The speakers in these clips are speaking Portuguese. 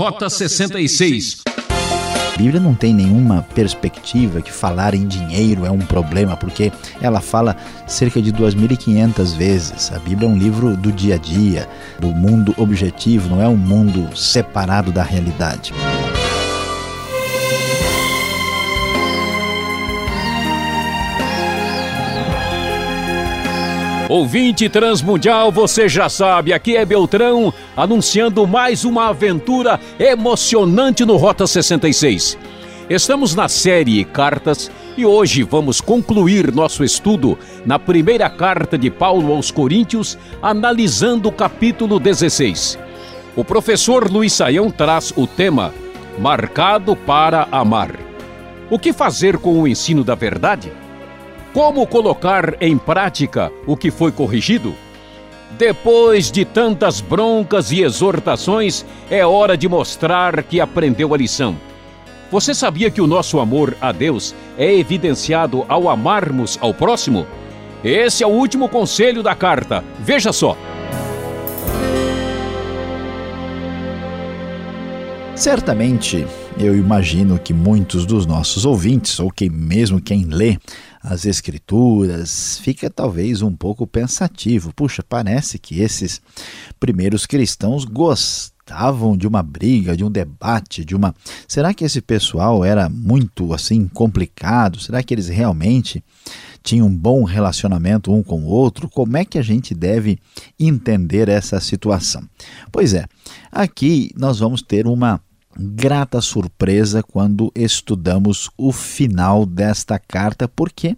Rota 66. A Bíblia não tem nenhuma perspectiva que falar em dinheiro é um problema, porque ela fala cerca de 2.500 vezes. A Bíblia é um livro do dia a dia, do mundo objetivo, não é um mundo separado da realidade. Ouvinte transmundial, você já sabe, aqui é Beltrão anunciando mais uma aventura emocionante no Rota 66. Estamos na série Cartas e hoje vamos concluir nosso estudo na primeira carta de Paulo aos Coríntios, analisando o capítulo 16. O professor Luiz Saião traz o tema Marcado para Amar. O que fazer com o ensino da verdade? Como colocar em prática o que foi corrigido? Depois de tantas broncas e exortações, é hora de mostrar que aprendeu a lição. Você sabia que o nosso amor a Deus é evidenciado ao amarmos ao próximo? Esse é o último conselho da carta. Veja só. Certamente, eu imagino que muitos dos nossos ouvintes, ou que mesmo quem lê as escrituras, fica talvez um pouco pensativo. Puxa, parece que esses primeiros cristãos gostavam de uma briga, de um debate, de uma. Será que esse pessoal era muito assim complicado? Será que eles realmente tinham um bom relacionamento um com o outro? Como é que a gente deve entender essa situação? Pois é, aqui nós vamos ter uma grata surpresa quando estudamos o final desta carta, porque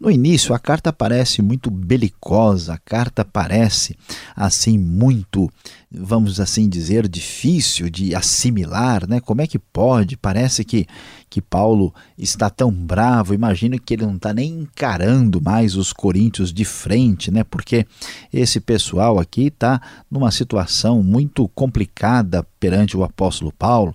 no início a carta parece muito belicosa, a carta parece assim muito, vamos assim dizer, difícil de assimilar, né? Como é que pode? Parece que que Paulo está tão bravo, imagino que ele não está nem encarando mais os coríntios de frente, né? Porque esse pessoal aqui está numa situação muito complicada perante o apóstolo Paulo.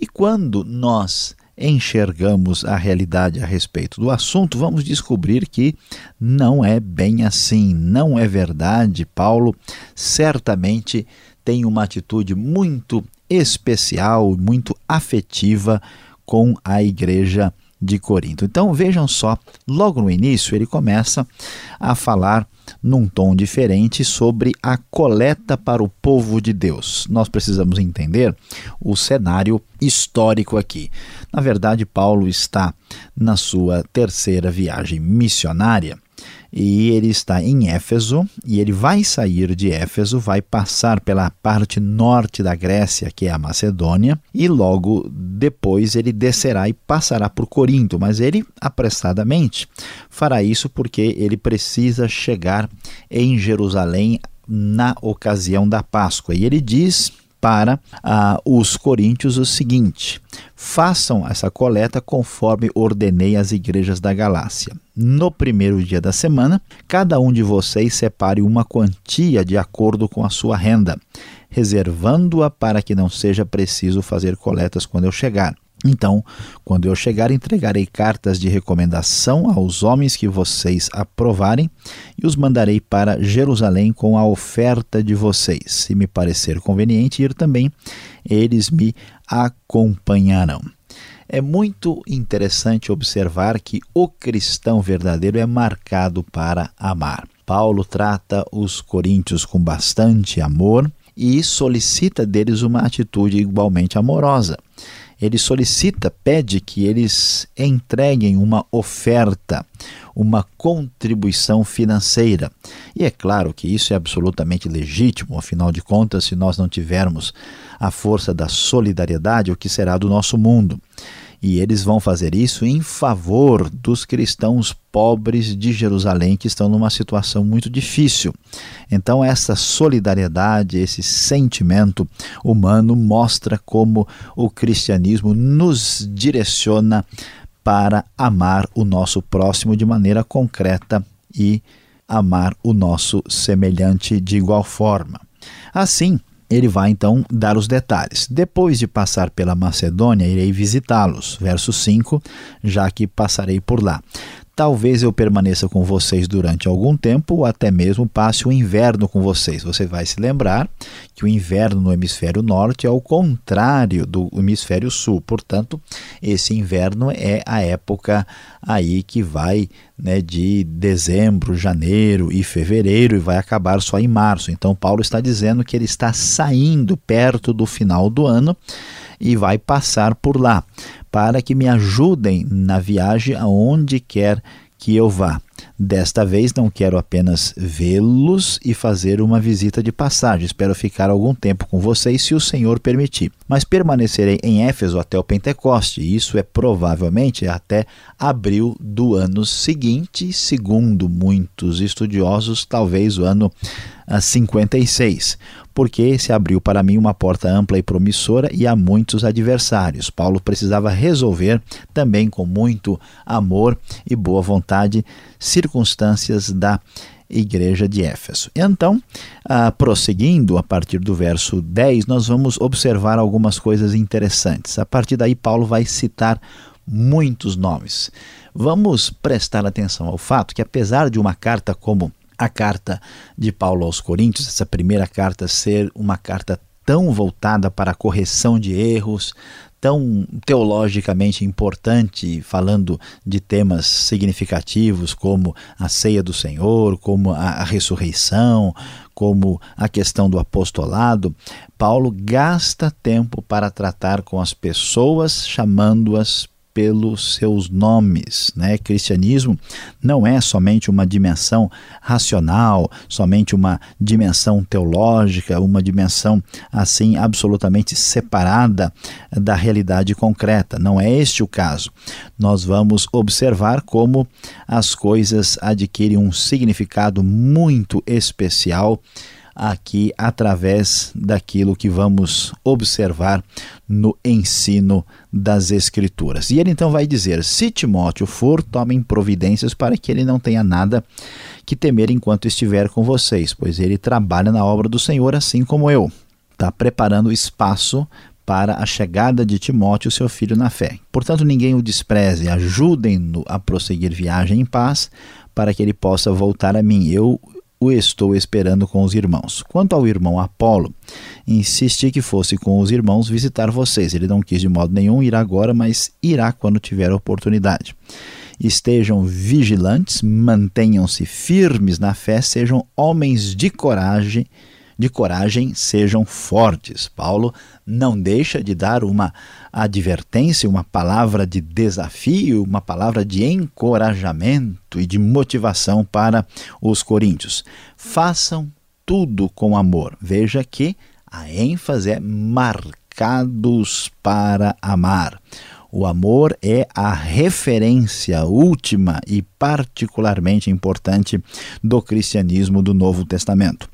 E quando nós enxergamos a realidade a respeito do assunto, vamos descobrir que não é bem assim, não é verdade. Paulo certamente tem uma atitude muito especial, muito afetiva com a igreja de Corinto. Então vejam só, logo no início ele começa a falar num tom diferente sobre a coleta para o povo de Deus. Nós precisamos entender o cenário histórico aqui. Na verdade, Paulo está na sua terceira viagem missionária e ele está em Éfeso e ele vai sair de Éfeso, vai passar pela parte norte da Grécia, que é a Macedônia, e logo depois ele descerá e passará por Corinto, mas ele apressadamente fará isso porque ele precisa chegar em Jerusalém na ocasião da Páscoa. E ele diz para ah, os coríntios o seguinte: façam essa coleta conforme ordenei às igrejas da Galácia. No primeiro dia da semana, cada um de vocês separe uma quantia de acordo com a sua renda, reservando-a para que não seja preciso fazer coletas quando eu chegar. Então, quando eu chegar, entregarei cartas de recomendação aos homens que vocês aprovarem e os mandarei para Jerusalém com a oferta de vocês. Se me parecer conveniente ir também, eles me acompanharão. É muito interessante observar que o cristão verdadeiro é marcado para amar. Paulo trata os coríntios com bastante amor e solicita deles uma atitude igualmente amorosa ele solicita, pede que eles entreguem uma oferta, uma contribuição financeira. E é claro que isso é absolutamente legítimo, afinal de contas, se nós não tivermos a força da solidariedade, o que será do nosso mundo? E eles vão fazer isso em favor dos cristãos pobres de Jerusalém que estão numa situação muito difícil. Então, essa solidariedade, esse sentimento humano mostra como o cristianismo nos direciona para amar o nosso próximo de maneira concreta e amar o nosso semelhante de igual forma. Assim, ele vai então dar os detalhes. Depois de passar pela Macedônia, irei visitá-los. Verso 5, já que passarei por lá. Talvez eu permaneça com vocês durante algum tempo ou até mesmo passe o inverno com vocês. Você vai se lembrar que o inverno no hemisfério norte é o contrário do hemisfério sul. Portanto, esse inverno é a época aí que vai né, de dezembro, janeiro e fevereiro e vai acabar só em março. Então, Paulo está dizendo que ele está saindo perto do final do ano e vai passar por lá, para que me ajudem na viagem aonde quer que eu vá. Desta vez não quero apenas vê-los e fazer uma visita de passagem. Espero ficar algum tempo com vocês, se o Senhor permitir. Mas permanecerei em Éfeso até o Pentecoste. Isso é provavelmente até abril do ano seguinte, segundo muitos estudiosos, talvez o ano 56 porque se abriu para mim uma porta ampla e promissora e há muitos adversários. Paulo precisava resolver também com muito amor e boa vontade circunstâncias da igreja de Éfeso. Então, ah, prosseguindo a partir do verso 10, nós vamos observar algumas coisas interessantes. A partir daí, Paulo vai citar muitos nomes. Vamos prestar atenção ao fato que, apesar de uma carta como a carta de Paulo aos Coríntios, essa primeira carta ser uma carta tão voltada para a correção de erros, tão teologicamente importante, falando de temas significativos como a ceia do Senhor, como a, ressurreição, como a questão do apostolado, Paulo gasta tempo para tratar com as pessoas, chamando-as pelos seus nomes. Né? Cristianismo não é somente uma dimensão racional, somente uma dimensão teológica, uma dimensão assim absolutamente separada da realidade concreta. Não é este o caso. Nós vamos observar como as coisas adquirem um significado muito especial aqui através daquilo que vamos observar no ensino das Escrituras. E ele então vai dizer: Se Timóteo for, tomem providências para que ele não tenha nada que temer enquanto estiver com vocês, pois ele trabalha na obra do Senhor assim como eu. Está preparando espaço para a chegada de Timóteo, seu filho, na fé. Portanto, ninguém o despreze, ajudem-no a prosseguir viagem em paz, para que ele possa voltar a mim. Eu o estou esperando com os irmãos. Quanto ao irmão Apolo, insisti que fosse com os irmãos visitar vocês. Ele não quis de modo nenhum ir agora, mas irá quando tiver oportunidade. Estejam vigilantes, mantenham-se firmes na fé, sejam homens de coragem de coragem, sejam fortes. Paulo não deixa de dar uma advertência, uma palavra de desafio, uma palavra de encorajamento e de motivação para os coríntios. Façam tudo com amor. Veja que a ênfase é marcados para amar. O amor é a referência última e particularmente importante do cristianismo do Novo Testamento.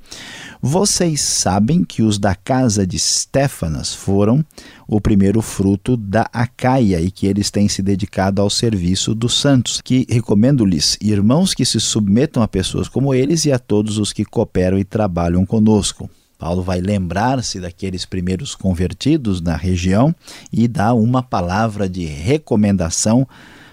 Vocês sabem que os da casa de Stefanas foram o primeiro fruto da Acaia e que eles têm se dedicado ao serviço dos santos, que recomendo-lhes, irmãos, que se submetam a pessoas como eles e a todos os que cooperam e trabalham conosco. Paulo vai lembrar-se daqueles primeiros convertidos na região e dá uma palavra de recomendação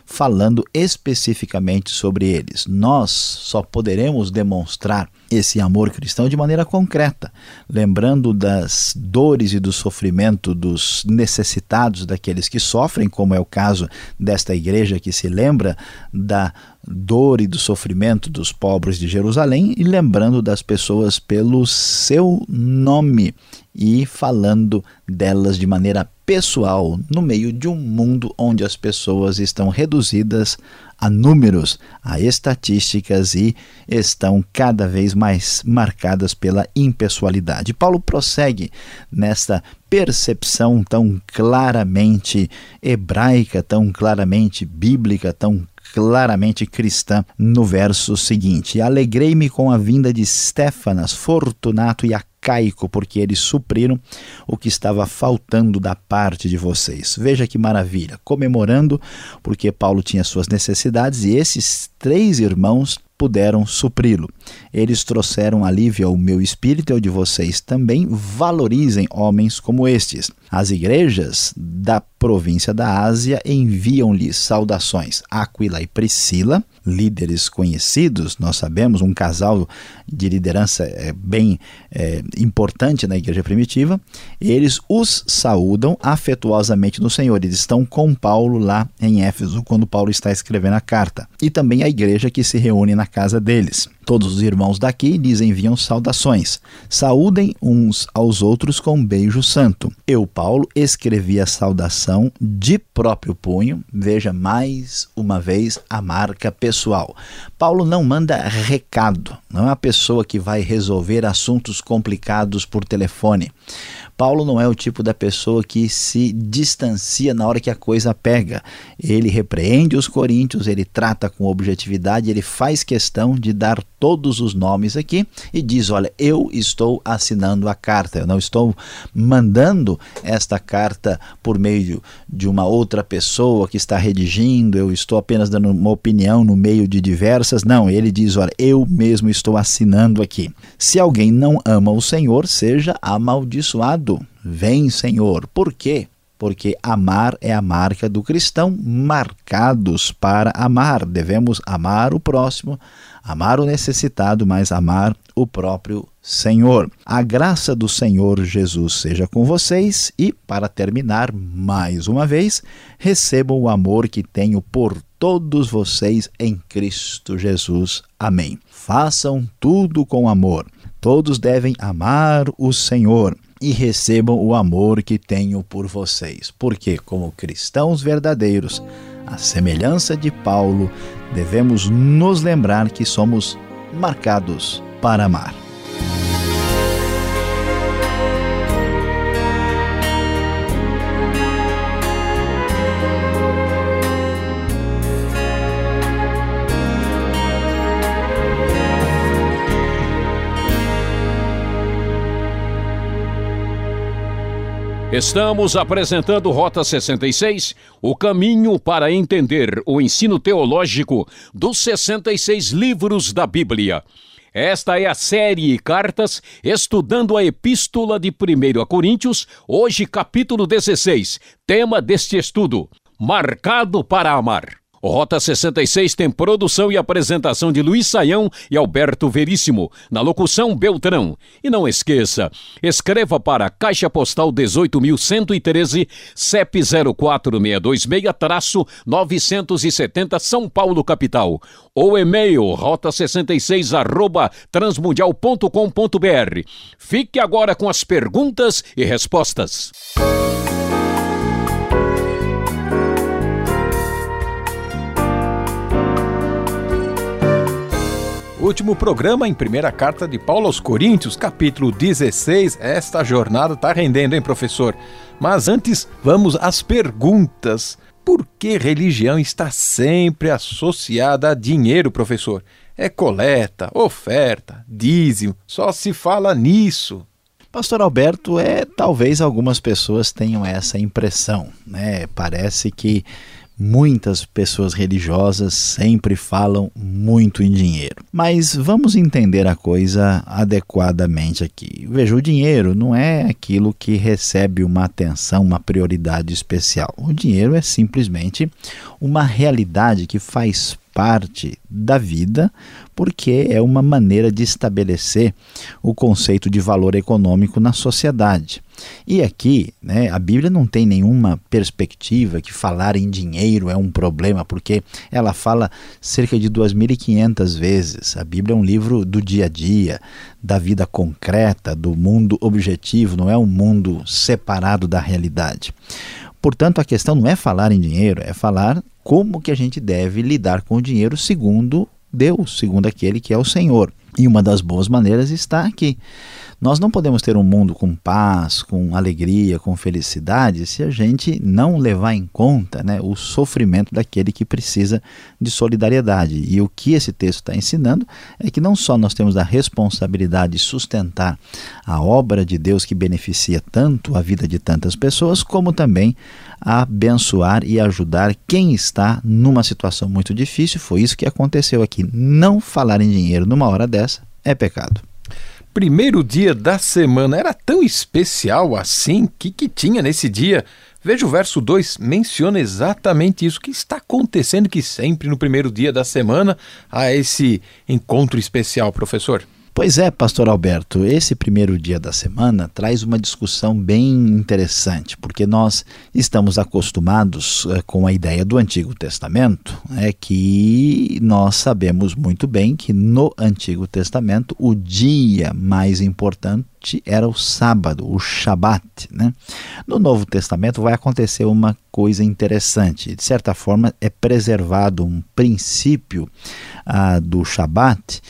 falando especificamente sobre eles. Nós só poderemos demonstrar esse amor cristão de maneira concreta, lembrando das dores e do sofrimento dos necessitados, daqueles que sofrem, como é o caso desta igreja que se lembra da dor e do sofrimento dos pobres de Jerusalém e lembrando das pessoas pelo seu nome e falando delas de maneira pessoal no meio de um mundo onde as pessoas estão reduzidas a números, a estatísticas e estão cada vez mais marcadas pela impessoalidade. Paulo prossegue nesta percepção tão claramente hebraica, tão claramente bíblica, tão claramente cristã no verso seguinte: Alegrei-me com a vinda de Stefanas, Fortunato e Acaico, porque eles supriram o que estava faltando da parte de vocês. Veja que maravilha, comemorando porque Paulo tinha suas necessidades e esses três irmãos puderam supri-lo. Eles trouxeram alívio ao meu espírito e ao de vocês também. Valorizem homens como estes. As igrejas da província da Ásia enviam-lhes saudações. Aquila e Priscila, líderes conhecidos, nós sabemos, um casal de liderança é, bem é, importante na igreja primitiva, eles os saúdam afetuosamente no Senhor. Eles estão com Paulo lá em Éfeso, quando Paulo está escrevendo a carta. E também a igreja que se reúne na casa deles. Todos os irmãos daqui lhes enviam saudações. Saúdem uns aos outros com um beijo santo. Eu, Paulo, escrevi a saudação de próprio punho. Veja mais uma vez a marca pessoal. Paulo não manda recado, não é uma pessoa que vai resolver assuntos complicados por telefone. Paulo não é o tipo da pessoa que se distancia na hora que a coisa pega. Ele repreende os coríntios, ele trata com objetividade, ele faz questão de dar todos os nomes aqui e diz: Olha, eu estou assinando a carta, eu não estou mandando esta carta por meio de uma outra pessoa que está redigindo, eu estou apenas dando uma opinião no meio de diversas. Não, ele diz: Olha, eu mesmo estou assinando aqui. Se alguém não ama o Senhor, seja amaldiçoado Vem, Senhor. Por quê? Porque amar é a marca do cristão, marcados para amar. Devemos amar o próximo, amar o necessitado, mas amar o próprio Senhor. A graça do Senhor Jesus seja com vocês e, para terminar, mais uma vez, recebam o amor que tenho por todos vocês em Cristo Jesus. Amém. Façam tudo com amor. Todos devem amar o Senhor e recebam o amor que tenho por vocês. Porque, como cristãos verdadeiros, à semelhança de Paulo, devemos nos lembrar que somos marcados para amar. Estamos apresentando Rota 66, o caminho para entender o ensino teológico dos 66 livros da Bíblia. Esta é a série Cartas estudando a Epístola de 1 a Coríntios, hoje capítulo 16. Tema deste estudo: Marcado para amar. Rota 66 tem produção e apresentação de Luiz Saião e Alberto Veríssimo, na locução Beltrão. E não esqueça, escreva para Caixa Postal 18.113, CEP 04626-970 São Paulo, capital. Ou e-mail rota66 arroba transmundial.com.br. Fique agora com as perguntas e respostas. Último programa em primeira carta de Paulo aos Coríntios, capítulo 16. Esta jornada está rendendo, hein, professor? Mas antes, vamos às perguntas. Por que religião está sempre associada a dinheiro, professor? É coleta, oferta, dízimo, só se fala nisso. Pastor Alberto, é talvez algumas pessoas tenham essa impressão, né? Parece que Muitas pessoas religiosas sempre falam muito em dinheiro. Mas vamos entender a coisa adequadamente aqui. Veja, o dinheiro não é aquilo que recebe uma atenção, uma prioridade especial. O dinheiro é simplesmente uma realidade que faz parte da vida, porque é uma maneira de estabelecer o conceito de valor econômico na sociedade. E aqui, né, a Bíblia não tem nenhuma perspectiva que falar em dinheiro é um problema, porque ela fala cerca de 2.500 vezes. A Bíblia é um livro do dia a dia, da vida concreta, do mundo objetivo, não é um mundo separado da realidade. Portanto, a questão não é falar em dinheiro, é falar como que a gente deve lidar com o dinheiro segundo Deus, segundo aquele que é o Senhor. E uma das boas maneiras está aqui. Nós não podemos ter um mundo com paz, com alegria, com felicidade, se a gente não levar em conta né, o sofrimento daquele que precisa de solidariedade. E o que esse texto está ensinando é que não só nós temos a responsabilidade de sustentar a obra de Deus que beneficia tanto a vida de tantas pessoas, como também abençoar e ajudar quem está numa situação muito difícil. Foi isso que aconteceu aqui. Não falar em dinheiro numa hora dessa é pecado. Primeiro dia da semana era tão especial assim? O que, que tinha nesse dia? Veja o verso 2, menciona exatamente isso que está acontecendo que sempre no primeiro dia da semana há esse encontro especial, professor. Pois é, pastor Alberto, esse primeiro dia da semana traz uma discussão bem interessante, porque nós estamos acostumados é, com a ideia do Antigo Testamento, é que nós sabemos muito bem que no Antigo Testamento o dia mais importante era o sábado, o Shabat. Né? No Novo Testamento vai acontecer uma coisa interessante. De certa forma, é preservado um princípio ah, do Shabat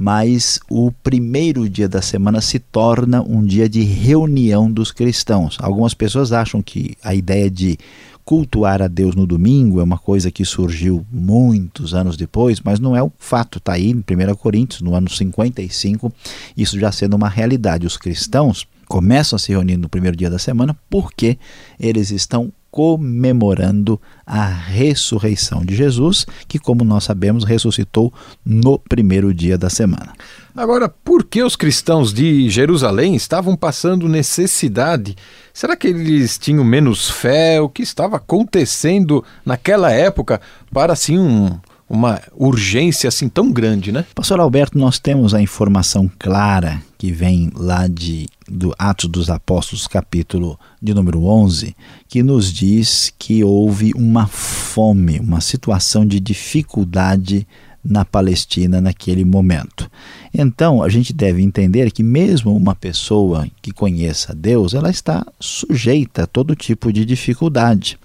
mas o primeiro dia da semana se torna um dia de reunião dos cristãos. Algumas pessoas acham que a ideia de cultuar a Deus no domingo é uma coisa que surgiu muitos anos depois, mas não é o fato, está aí em 1 Coríntios, no ano 55, isso já sendo uma realidade. Os cristãos começam a se reunir no primeiro dia da semana porque eles estão comemorando a ressurreição de Jesus, que, como nós sabemos, ressuscitou no primeiro dia da semana. Agora, por que os cristãos de Jerusalém estavam passando necessidade? Será que eles tinham menos fé? O que estava acontecendo naquela época para assim um, uma urgência assim tão grande, né? Pastor Alberto, nós temos a informação clara que vem lá de do Atos dos Apóstolos, capítulo de número 11, que nos diz que houve uma fome, uma situação de dificuldade na Palestina naquele momento. Então, a gente deve entender que mesmo uma pessoa que conheça Deus, ela está sujeita a todo tipo de dificuldade.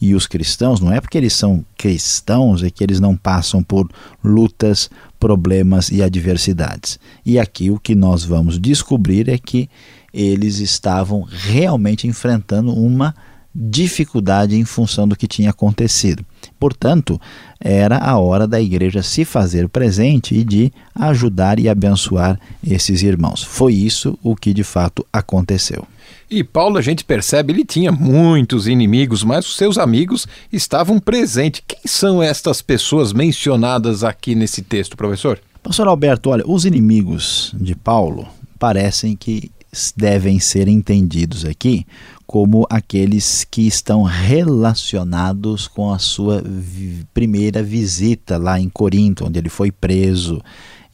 E os cristãos, não é porque eles são cristãos, é que eles não passam por lutas, problemas e adversidades. E aqui o que nós vamos descobrir é que eles estavam realmente enfrentando uma dificuldade em função do que tinha acontecido. Portanto, era a hora da igreja se fazer presente e de ajudar e abençoar esses irmãos. Foi isso o que de fato aconteceu. E Paulo, a gente percebe, ele tinha muitos inimigos, mas os seus amigos estavam presentes. Quem são estas pessoas mencionadas aqui nesse texto, professor? Pastor Alberto, olha, os inimigos de Paulo parecem que devem ser entendidos aqui como aqueles que estão relacionados com a sua vi primeira visita lá em Corinto, onde ele foi preso.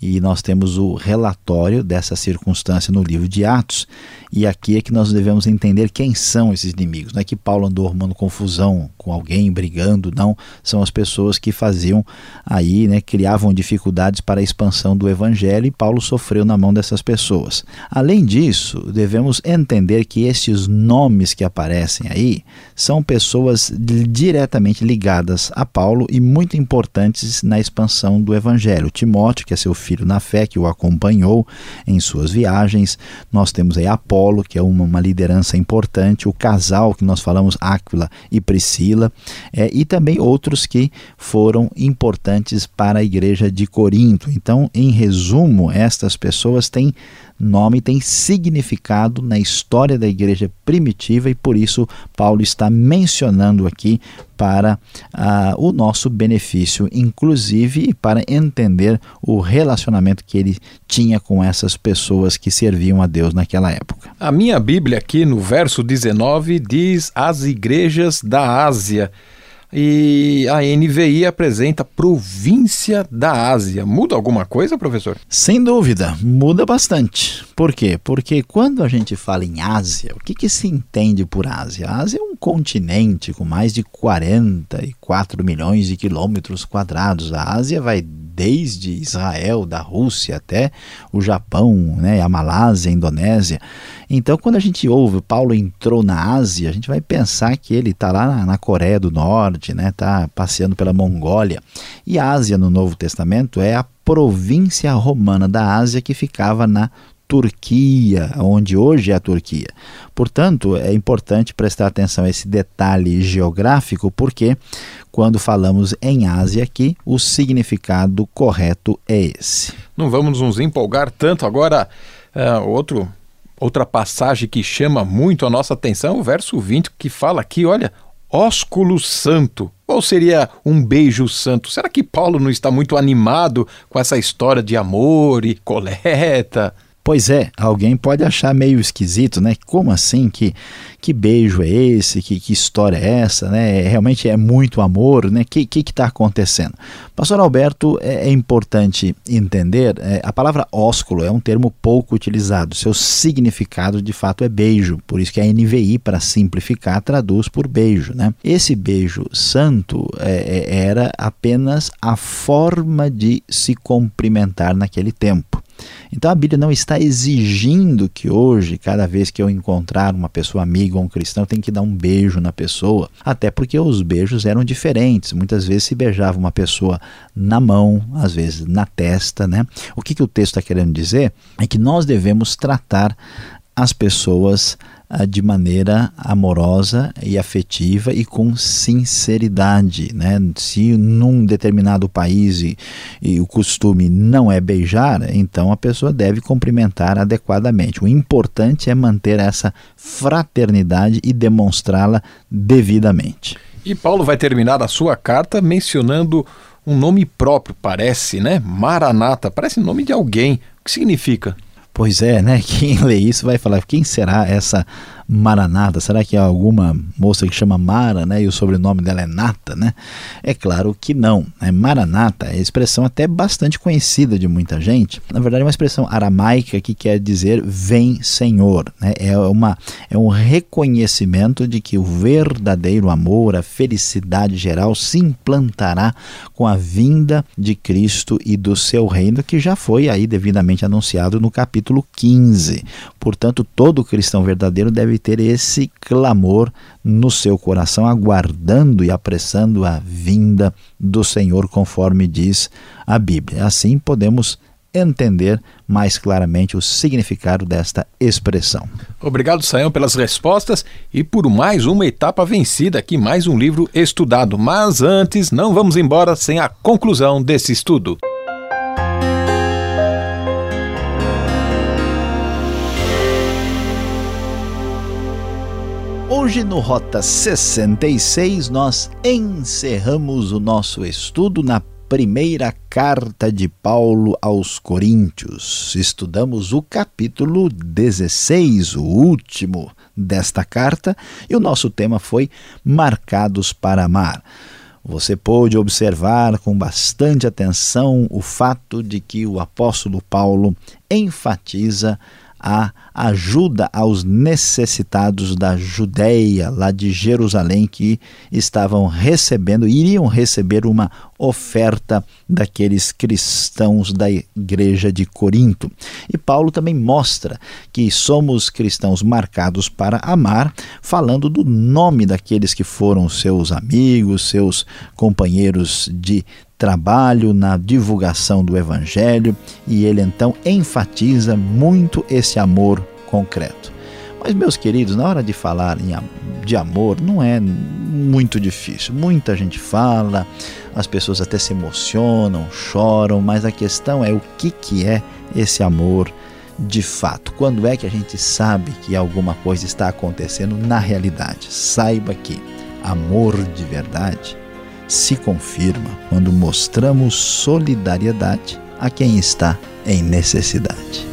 E nós temos o relatório dessa circunstância no livro de Atos. E aqui é que nós devemos entender quem são esses inimigos. Não é que Paulo andou arrumando confusão com alguém, brigando, não. São as pessoas que faziam aí, né, criavam dificuldades para a expansão do evangelho e Paulo sofreu na mão dessas pessoas. Além disso, devemos entender que estes nomes que aparecem aí são pessoas diretamente ligadas a Paulo e muito importantes na expansão do evangelho. Timóteo, que é seu filho na fé, que o acompanhou em suas viagens. Nós temos aí Apolo que é uma, uma liderança importante, o casal que nós falamos, Áquila e Priscila, é, e também outros que foram importantes para a igreja de Corinto. Então, em resumo, estas pessoas têm nome tem significado na história da igreja primitiva e por isso Paulo está mencionando aqui para uh, o nosso benefício, inclusive para entender o relacionamento que ele tinha com essas pessoas que serviam a Deus naquela época. A minha Bíblia aqui no verso 19 diz as igrejas da Ásia e a NVI apresenta província da Ásia. Muda alguma coisa, professor? Sem dúvida, muda bastante. Por quê? Porque quando a gente fala em Ásia, o que, que se entende por Ásia? A Ásia é um continente com mais de 44 milhões de quilômetros quadrados. A Ásia vai desde Israel, da Rússia até o Japão, né, a Malásia, a Indonésia. Então, quando a gente ouve Paulo entrou na Ásia, a gente vai pensar que ele está lá na, Coreia do Norte, né, está passeando pela Mongólia. E a Ásia no Novo Testamento é a província romana da Ásia que ficava na Turquia, onde hoje é a Turquia. Portanto, é importante prestar atenção a esse detalhe geográfico, porque quando falamos em Ásia aqui, o significado correto é esse. Não vamos nos empolgar tanto agora. Uh, outro Outra passagem que chama muito a nossa atenção é o verso 20, que fala aqui, olha, ósculo santo. Ou seria um beijo santo? Será que Paulo não está muito animado com essa história de amor e coleta? Pois é, alguém pode achar meio esquisito, né? Como assim? Que, que beijo é esse? Que, que história é essa? Né? Realmente é muito amor, né? O que está acontecendo? Pastor Alberto, é, é importante entender, é, a palavra ósculo é um termo pouco utilizado, seu significado de fato é beijo, por isso que a NVI, para simplificar, traduz por beijo, né? Esse beijo santo é, é era apenas a forma de se cumprimentar naquele tempo. Então a Bíblia não está exigindo que hoje, cada vez que eu encontrar uma pessoa amiga ou um cristão, eu tenho que dar um beijo na pessoa, até porque os beijos eram diferentes. Muitas vezes se beijava uma pessoa na mão, às vezes na testa, né? O que, que o texto está querendo dizer é que nós devemos tratar as pessoas ah, de maneira amorosa e afetiva e com sinceridade. Né? Se num determinado país e, e, o costume não é beijar, então a pessoa deve cumprimentar adequadamente. O importante é manter essa fraternidade e demonstrá-la devidamente. E Paulo vai terminar a sua carta mencionando um nome próprio, parece, né? Maranata, parece nome de alguém. O que significa? Pois é, né? Quem lê isso vai falar: quem será essa Maranata? Será que é alguma moça que chama Mara, né? E o sobrenome dela é Nata, né? É claro que não. Né? Maranata é expressão até bastante conhecida de muita gente. Na verdade, é uma expressão aramaica que quer dizer vem Senhor. Né? É, uma, é um reconhecimento de que o verdadeiro amor, a felicidade geral se implantará com a vinda de Cristo e do seu reino, que já foi aí devidamente anunciado no capítulo 15. Portanto, todo cristão verdadeiro deve ter esse clamor no seu coração, aguardando e apressando a vinda do Senhor, conforme diz a Bíblia. Assim podemos entender mais claramente o significado desta expressão. Obrigado, Sayão, pelas respostas e por mais uma etapa vencida aqui, mais um livro estudado. Mas antes, não vamos embora sem a conclusão desse estudo. Hoje no Rota 66 nós encerramos o nosso estudo na primeira carta de Paulo aos Coríntios. Estudamos o capítulo 16, o último desta carta, e o nosso tema foi Marcados para Amar. Você pôde observar com bastante atenção o fato de que o apóstolo Paulo enfatiza a ajuda aos necessitados da Judéia, lá de Jerusalém, que estavam recebendo, iriam receber uma oferta daqueles cristãos da igreja de Corinto. E Paulo também mostra que somos cristãos marcados para amar, falando do nome daqueles que foram seus amigos, seus companheiros de trabalho na divulgação do Evangelho e ele então enfatiza muito esse amor concreto. Mas, meus queridos, na hora de falar de amor, não é muito difícil. Muita gente fala, as pessoas até se emocionam, choram, mas a questão é o que, que é esse amor de fato. Quando é que a gente sabe que alguma coisa está acontecendo na realidade? Saiba que amor de verdade se confirma quando mostramos solidariedade a quem está em necessidade.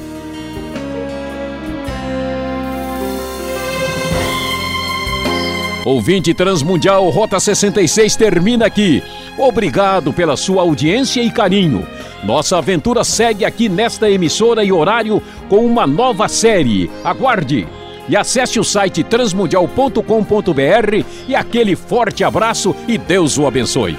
Ouvinte Transmundial Rota 66 termina aqui. Obrigado pela sua audiência e carinho. Nossa aventura segue aqui nesta emissora e horário com uma nova série. Aguarde! e acesse o site transmundial.com.br e aquele forte abraço e Deus o abençoe.